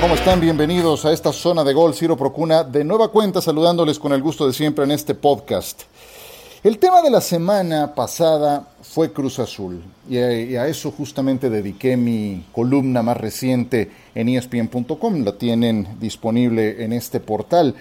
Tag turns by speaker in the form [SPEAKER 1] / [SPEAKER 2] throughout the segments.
[SPEAKER 1] ¿cómo están? Bienvenidos a esta zona de gol Ciro Procuna, de nueva cuenta saludándoles con el gusto de siempre en este podcast. El tema de la semana pasada fue Cruz Azul y a, eso justamente dediqué mi columna más reciente en ESPN.com, la tienen disponible en este portal.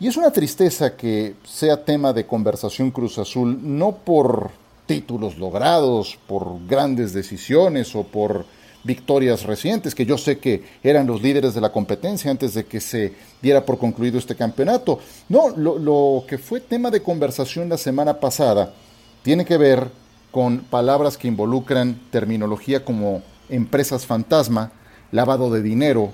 [SPEAKER 1] Y es una tristeza que sea tema de conversación Cruz Azul, no por títulos logrados, por grandes decisiones o por victorias recientes, que yo sé que eran los líderes de la competencia antes de que se diera por concluido este campeonato. No, lo, que fue tema de conversación la semana pasada tiene que ver con palabras que involucran terminología como empresas fantasma, lavado de dinero,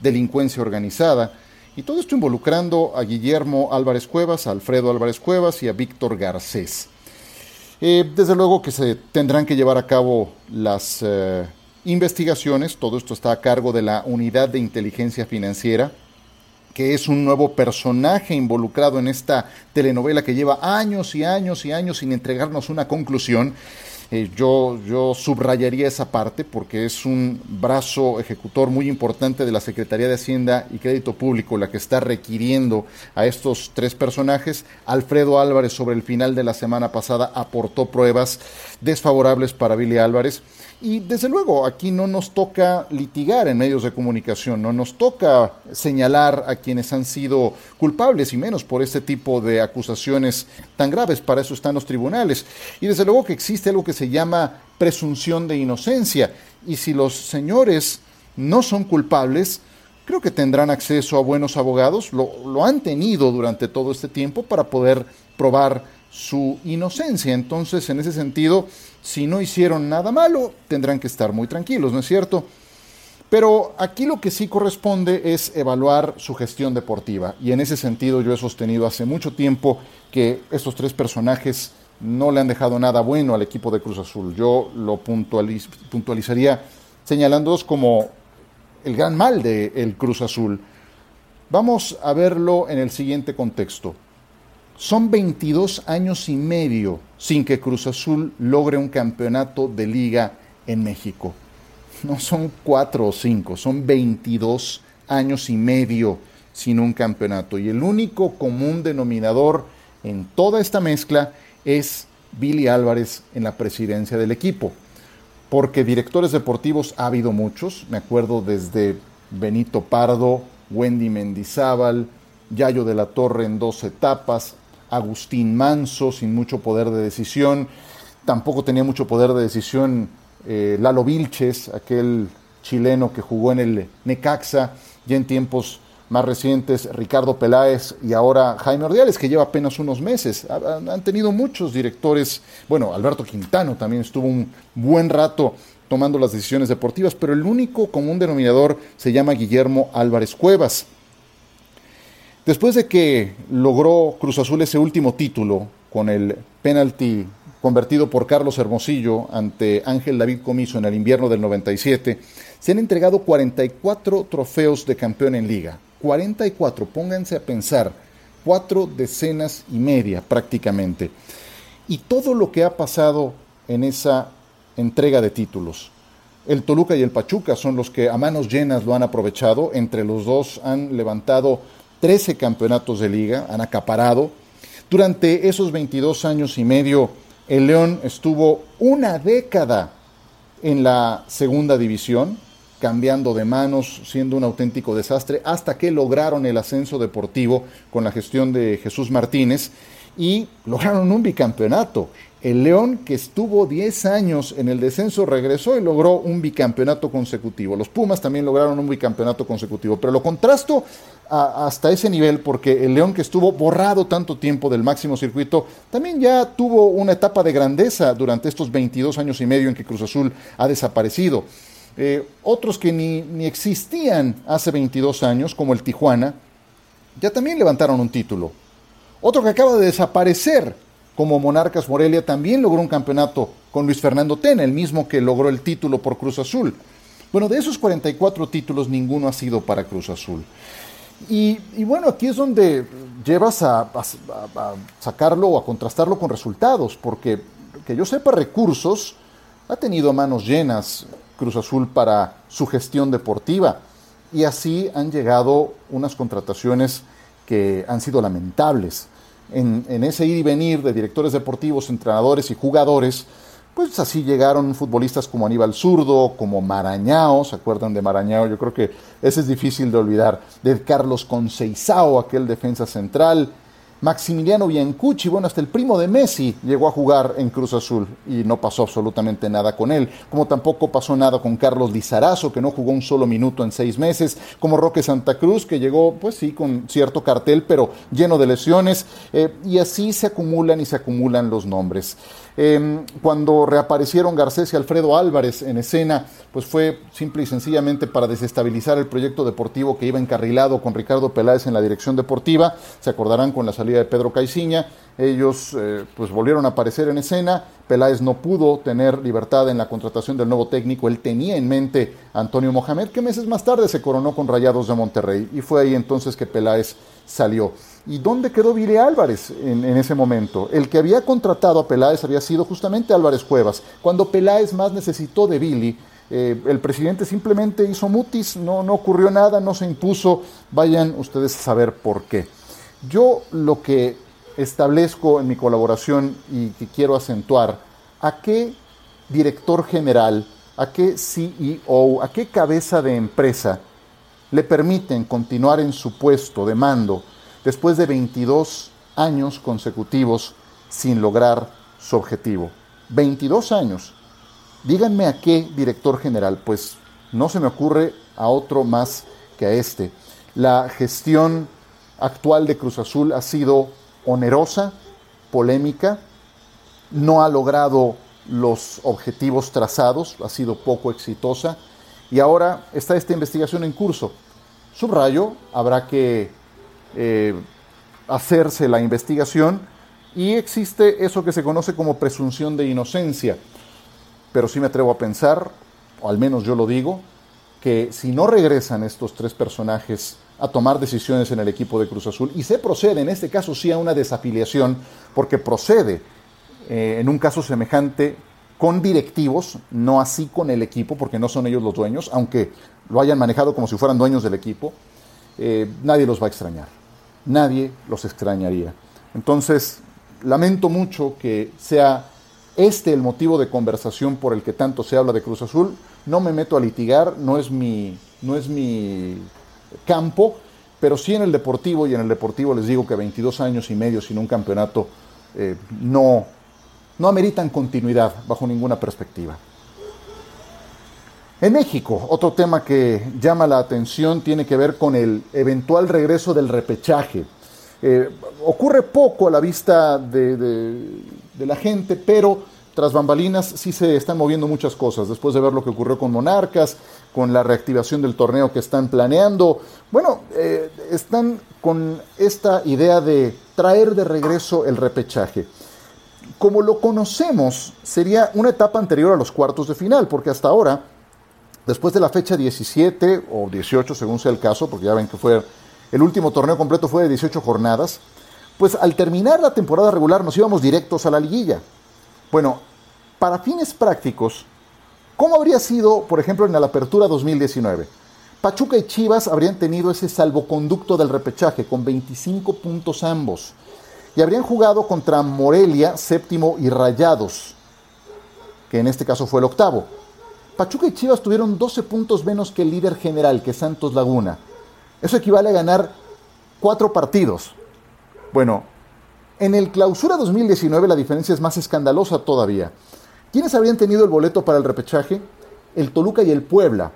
[SPEAKER 1] delincuencia organizada, y todo esto involucrando a Guillermo Álvarez Cuevas, a Alfredo Álvarez Cuevas y a Víctor Garcés. Eh, desde luego que se tendrán que llevar a cabo las eh, investigaciones, todo esto está a cargo de la Unidad de Inteligencia Financiera, que es un nuevo personaje involucrado en esta telenovela que lleva años y años y años sin entregarnos una conclusión. Eh, yo, yo subrayaría esa parte porque es un brazo ejecutor muy importante de la Secretaría de Hacienda y Crédito Público la que está requiriendo a estos tres personajes. Alfredo Álvarez sobre el final de la semana pasada aportó pruebas desfavorables para Billy Álvarez. Y desde luego, aquí no nos toca litigar en medios de comunicación, no nos toca señalar a quienes han sido culpables y menos por este tipo de acusaciones tan graves. Para eso están los tribunales. Y desde luego que existe algo que se llama presunción de inocencia. Y si los señores no son culpables, creo que tendrán acceso a buenos abogados, lo, lo han tenido durante todo este tiempo para poder probar su inocencia. Entonces, en ese sentido, si no hicieron nada malo, tendrán que estar muy tranquilos, ¿no es cierto? Pero aquí lo que sí corresponde es evaluar su gestión deportiva. Y en ese sentido yo he sostenido hace mucho tiempo que estos tres personajes no le han dejado nada bueno al equipo de Cruz Azul. Yo lo puntualizaría señalándolos como el gran mal del el Cruz Azul. Vamos a verlo en el siguiente contexto. Son 22 años y medio sin que Cruz Azul logre un campeonato de liga en México. No son cuatro o cinco, son 22 años y medio sin un campeonato. Y el único común denominador en toda esta mezcla es Billy Álvarez en la presidencia del equipo. Porque directores deportivos ha habido muchos, me acuerdo desde Benito Pardo, Wendy Mendizábal, Yayo de la Torre en dos etapas, Agustín Manso, sin mucho poder de decisión. Tampoco tenía mucho poder de decisión eh, Lalo Vilches, aquel chileno que jugó en el Necaxa, ya en tiempos más recientes Ricardo Peláez y ahora Jaime Ordiales, que lleva apenas unos meses. Han tenido muchos directores, bueno, Alberto Quintano también estuvo un buen rato tomando las decisiones deportivas, pero el único común denominador se llama Guillermo Álvarez Cuevas. Después de que logró Cruz Azul ese último título con el penalti convertido por Carlos Hermosillo ante Ángel David Comiso en el invierno del 97, se han entregado 44 trofeos de campeón en liga. 44, pónganse a pensar, cuatro decenas y media prácticamente. Y todo lo que ha pasado en esa entrega de títulos. El Toluca y el Pachuca son los que a manos llenas lo han aprovechado. Entre los dos han levantado 13 campeonatos de liga, han acaparado. Durante esos 22 años y medio, el León estuvo una década en la segunda división, cambiando de manos, siendo un auténtico desastre, hasta que lograron el ascenso deportivo con la gestión de Jesús Martínez y lograron un bicampeonato. El León, que estuvo 10 años en el descenso, regresó y logró un bicampeonato consecutivo. Los Pumas también lograron un bicampeonato consecutivo. Pero lo contrasto hasta ese nivel porque el León, que estuvo borrado tanto tiempo del máximo circuito, también ya tuvo una etapa de grandeza durante estos 22 años y medio en que Cruz Azul ha desaparecido. Eh, otros que ni, ni existían hace 22 años, como el Tijuana, ya también levantaron un título. Otro que acaba de desaparecer como Monarcas Morelia, también logró un campeonato con Luis Fernando Tena, el mismo que logró el título por Cruz Azul. Bueno, de esos 44 títulos, ninguno ha sido para Cruz Azul. Y, bueno, aquí es donde llevas a, sacarlo o a contrastarlo con resultados, porque que yo sepa, recursos ha tenido manos llenas Cruz Azul para su gestión deportiva. y así han llegado unas contrataciones que han sido lamentables. En, ese ir y venir de directores deportivos, entrenadores y jugadores, pues así llegaron futbolistas como Aníbal Zurdo, como Marañao, ¿se acuerdan de Marañao? Yo creo que ese es difícil de olvidar, de Carlos Conceizao, aquel defensa central, Maximiliano Biancucci, bueno, hasta el primo de Messi llegó a jugar en Cruz Azul y no pasó absolutamente nada con él, como tampoco pasó nada con Carlos Lizarazo, que no jugó un solo minuto en seis meses, como Roque Santa Cruz, que llegó, pues sí, con cierto cartel, pero lleno de lesiones, eh, y así se acumulan y se acumulan los nombres. Em, cuando reaparecieron Garcés y Alfredo Álvarez en escena, pues fue simple y sencillamente para desestabilizar el proyecto deportivo que iba encarrilado con Ricardo Peláez en la dirección deportiva. Se acordarán con la salida de Pedro Caiciña. Ellos eh, pues volvieron a aparecer en escena. Peláez no pudo tener libertad en la contratación del nuevo técnico. Él tenía en mente a Antonio Mohamed, que meses más tarde se coronó con Rayados de Monterrey. Y fue ahí entonces que Peláez salió. ¿Y dónde quedó Billy Álvarez en, ese momento? El que había contratado a Peláez había sido justamente Álvarez Cuevas. Cuando Peláez más necesitó de Billy, eh, el presidente simplemente hizo mutis, no, no ocurrió nada, no se impuso. Vayan ustedes a saber por qué. Yo lo que establezco en mi colaboración y que quiero acentuar, ¿a qué director general, a qué CEO, a qué cabeza de empresa le permiten continuar en su puesto de mando después de 22 años consecutivos sin lograr su objetivo. 22 años. Díganme a qué director general, pues no se me ocurre a otro más que a este. La gestión actual de Cruz Azul ha sido onerosa, polémica, no ha logrado los objetivos trazados, ha sido poco exitosa y ahora está esta investigación en curso. Subrayo, habrá que eh, hacerse la investigación y existe eso que se conoce como presunción de inocencia. Pero sí me atrevo a pensar, o al menos yo lo digo, que si no regresan estos tres personajes a tomar decisiones en el equipo de Cruz Azul y se procede, en este caso sí, a una desafiliación, porque procede eh, en un caso semejante con directivos, no así con el equipo, porque no son ellos los dueños, aunque lo hayan manejado como si fueran dueños del equipo, eh, nadie los va a extrañar nadie los extrañaría. Entonces, lamento mucho que sea este el motivo de conversación por el que tanto se habla de Cruz Azul. No me meto a litigar, no es mi, no es mi campo, pero sí en el deportivo, y en el deportivo les digo que 22 años y medio sin un campeonato eh, no, no ameritan continuidad bajo ninguna perspectiva. En México, otro tema que llama la atención tiene que ver con el eventual regreso del repechaje. Eh, ocurre poco a la vista de, la gente, pero tras bambalinas sí se están moviendo muchas cosas. Después de ver lo que ocurrió con Monarcas, con la reactivación del torneo que están planeando, bueno, eh, están con esta idea de traer de regreso el repechaje. Como lo conocemos, sería una etapa anterior a los cuartos de final, porque hasta ahora Después de la fecha 17 o 18, según sea el caso, porque ya ven que fue el último torneo completo fue de 18 jornadas, pues al terminar la temporada regular nos íbamos directos a la liguilla. Bueno, para fines prácticos, ¿cómo habría sido, por ejemplo, en la apertura 2019? Pachuca y Chivas habrían tenido ese salvoconducto del repechaje con 25 puntos ambos y habrían jugado contra Morelia, séptimo y Rayados, que en este caso fue el octavo. Pachuca y Chivas tuvieron 12 puntos menos que el líder general, que Santos Laguna. Eso equivale a ganar cuatro partidos. Bueno, en el clausura 2019 la diferencia es más escandalosa todavía. ¿Quiénes habrían tenido el boleto para el repechaje? El Toluca y el Puebla,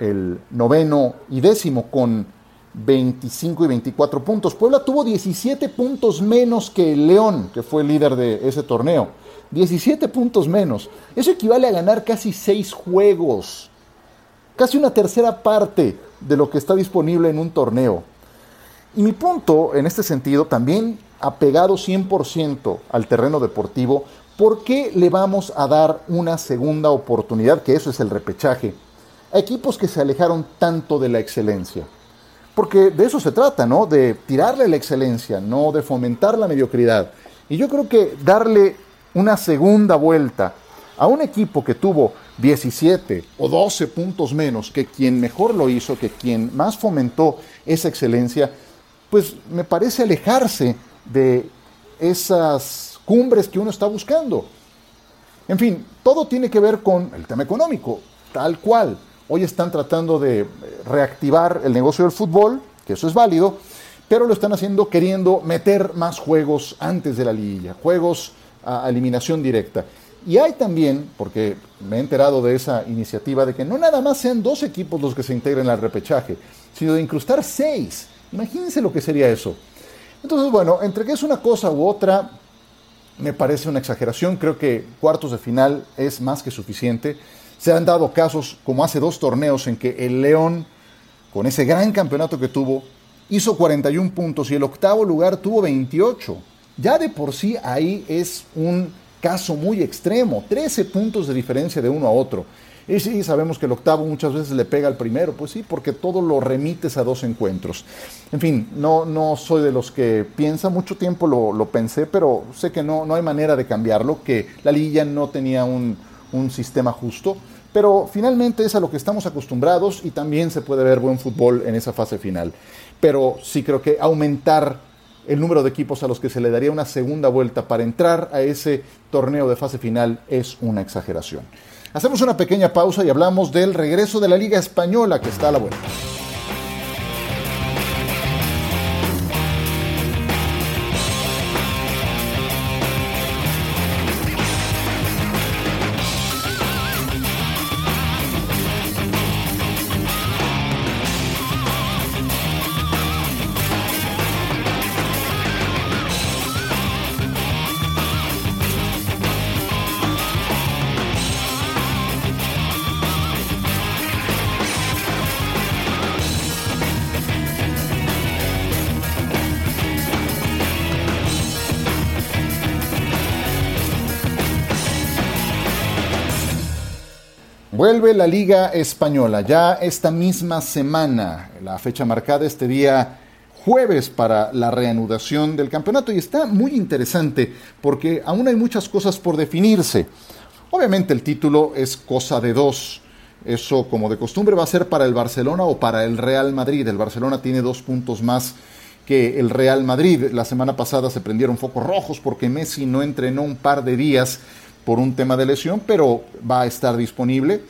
[SPEAKER 1] el noveno y décimo con 25 y 24 puntos. Puebla tuvo 17 puntos menos que el León, que fue el líder de ese torneo. 17 puntos menos. Eso equivale a ganar casi 6 juegos. Casi una tercera parte de lo que está disponible en un torneo. Y mi punto en este sentido, también apegado 100% al terreno deportivo, ¿por qué le vamos a dar una segunda oportunidad, que eso es el repechaje, a equipos que se alejaron tanto de la excelencia? Porque de eso se trata, ¿no? De tirarle la excelencia, no de fomentar la mediocridad. Y yo creo que darle una segunda vuelta a un equipo que tuvo 17 o 12 puntos menos que quien mejor lo hizo, que quien más fomentó esa excelencia, pues me parece alejarse de esas cumbres que uno está buscando. En fin, todo tiene que ver con el tema económico, tal cual. Hoy están tratando de reactivar el negocio del fútbol, que eso es válido, pero lo están haciendo queriendo meter más juegos antes de la liguilla, juegos a eliminación directa. Y hay también, porque me he enterado de esa iniciativa, de que no nada más sean dos equipos los que se integren al repechaje, sino de incrustar seis. Imagínense lo que sería eso. Entonces, bueno, entre que es una cosa u otra, me parece una exageración. Creo que cuartos de final es más que suficiente. Se han dado casos, como hace dos torneos, en que el León, con ese gran campeonato que tuvo, hizo 41 puntos y el octavo lugar tuvo 28. Ya de por sí ahí es un caso muy extremo, 13 puntos de diferencia de uno a otro. Y sí, sabemos que el octavo muchas veces le pega al primero, pues sí, porque todo lo remites a dos encuentros. En fin, no, no soy de los que piensa, mucho tiempo lo, pensé, pero sé que no, no hay manera de cambiarlo, que la liguilla no tenía un, un sistema justo, pero finalmente es a lo que estamos acostumbrados y también se puede ver buen fútbol en esa fase final. Pero sí creo que aumentar el número de equipos a los que se le daría una segunda vuelta para entrar a ese torneo de fase final es una exageración. Hacemos una pequeña pausa y hablamos del regreso de la Liga Española que está a la vuelta. Vuelve la Liga Española ya esta misma semana, la fecha marcada este día jueves para la reanudación del campeonato y está muy interesante porque aún hay muchas cosas por definirse. Obviamente el título es cosa de dos. Eso como de costumbre va a ser para el Barcelona o para el Real Madrid. El Barcelona tiene dos puntos más que el Real Madrid. La semana pasada se prendieron focos rojos porque Messi no entrenó un par de días por un tema de lesión, pero va a estar disponible.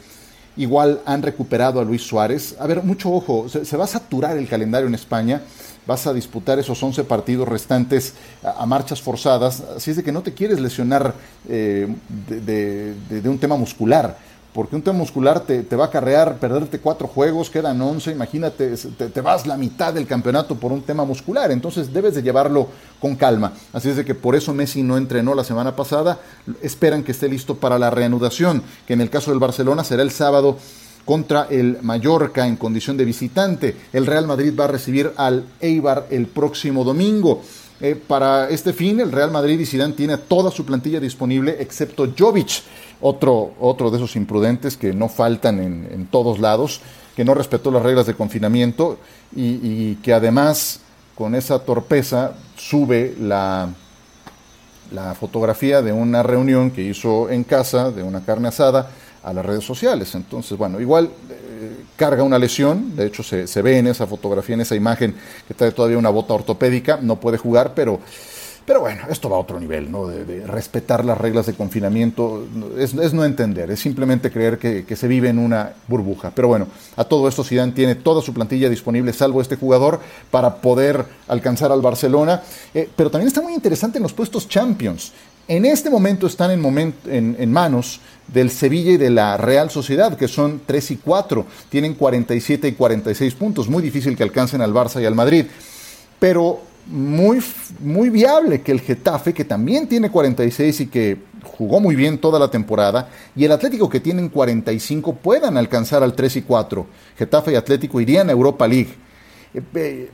[SPEAKER 1] Igual han recuperado a Luis Suárez. A ver, mucho ojo, se, va a saturar el calendario en España. Vas a disputar esos 11 partidos restantes a, marchas forzadas. Así es de que no te quieres lesionar eh, de un tema muscular porque un tema muscular te, va a acarrear perderte cuatro juegos, quedan once, imagínate, te, vas la mitad del campeonato por un tema muscular, entonces debes de llevarlo con calma. Así es de que por eso Messi no entrenó la semana pasada, esperan que esté listo para la reanudación, que en el caso del Barcelona será el sábado contra el Mallorca en condición de visitante. El Real Madrid va a recibir al Eibar el próximo domingo. Eh, para este fin, el Real Madrid y Zidane tiene toda su plantilla disponible, excepto Jovic, otro, otro de esos imprudentes que no faltan en, todos lados, que no respetó las reglas de confinamiento y, que además, con esa torpeza, sube la, la fotografía de una reunión que hizo en casa, de una carne asada, a las redes sociales. Entonces, bueno, igual carga una lesión, de hecho se, se, ve en esa fotografía, en esa imagen que trae todavía una bota ortopédica, no puede jugar, pero, pero bueno, esto va a otro nivel, ¿no? De, respetar las reglas de confinamiento es, no entender, es simplemente creer que, que, se vive en una burbuja. Pero bueno, a todo esto Zidane tiene toda su plantilla disponible, salvo este jugador, para poder alcanzar al Barcelona. Eh, pero también está muy interesante en los puestos Champions. En este momento están en, manos del Sevilla y de la Real Sociedad, que son 3 y 4, tienen 47 y 46 puntos, muy difícil que alcancen al Barça y al Madrid, pero muy, muy viable que el Getafe, que también tiene 46 y que jugó muy bien toda la temporada, y el Atlético que tienen 45 puedan alcanzar al 3 y 4. Getafe y Atlético irían a Europa League. Eh, eh,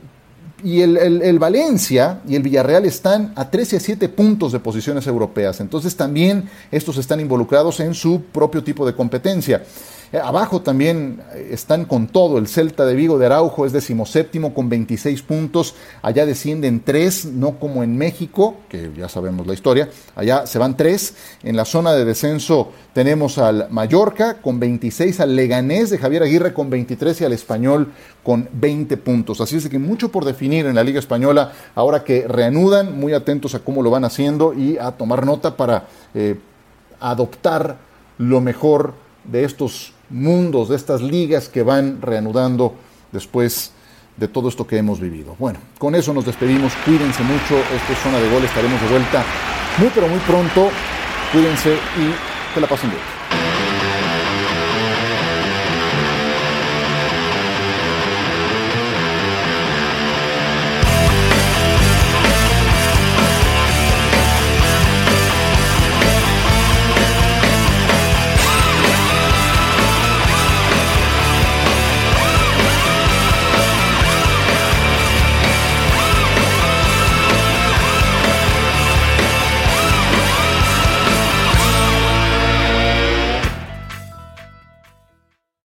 [SPEAKER 1] y el, Valencia y el Villarreal están a 13 a 7 puntos de posiciones europeas. Entonces también estos están involucrados en su propio tipo de competencia. Eh, abajo también eh, están con todo. El Celta de Vigo de Araujo es decimoséptimo con 26 puntos. Allá descienden tres, no como en México, que ya sabemos la historia. Allá se van tres. En la zona de descenso tenemos al Mallorca con 26, al Leganés de Javier Aguirre con 23 y al Español con 20 puntos. Así es que mucho por definir en la Liga Española ahora que reanudan, muy atentos a cómo lo van haciendo y a tomar nota para eh, adoptar lo mejor de estos mundos, de estas ligas que van reanudando después de todo esto que hemos vivido. Bueno, con eso nos despedimos. Cuídense mucho. Esto es Zona de Gol. Estaremos de vuelta muy, pero muy pronto. Cuídense y que la pasen bien.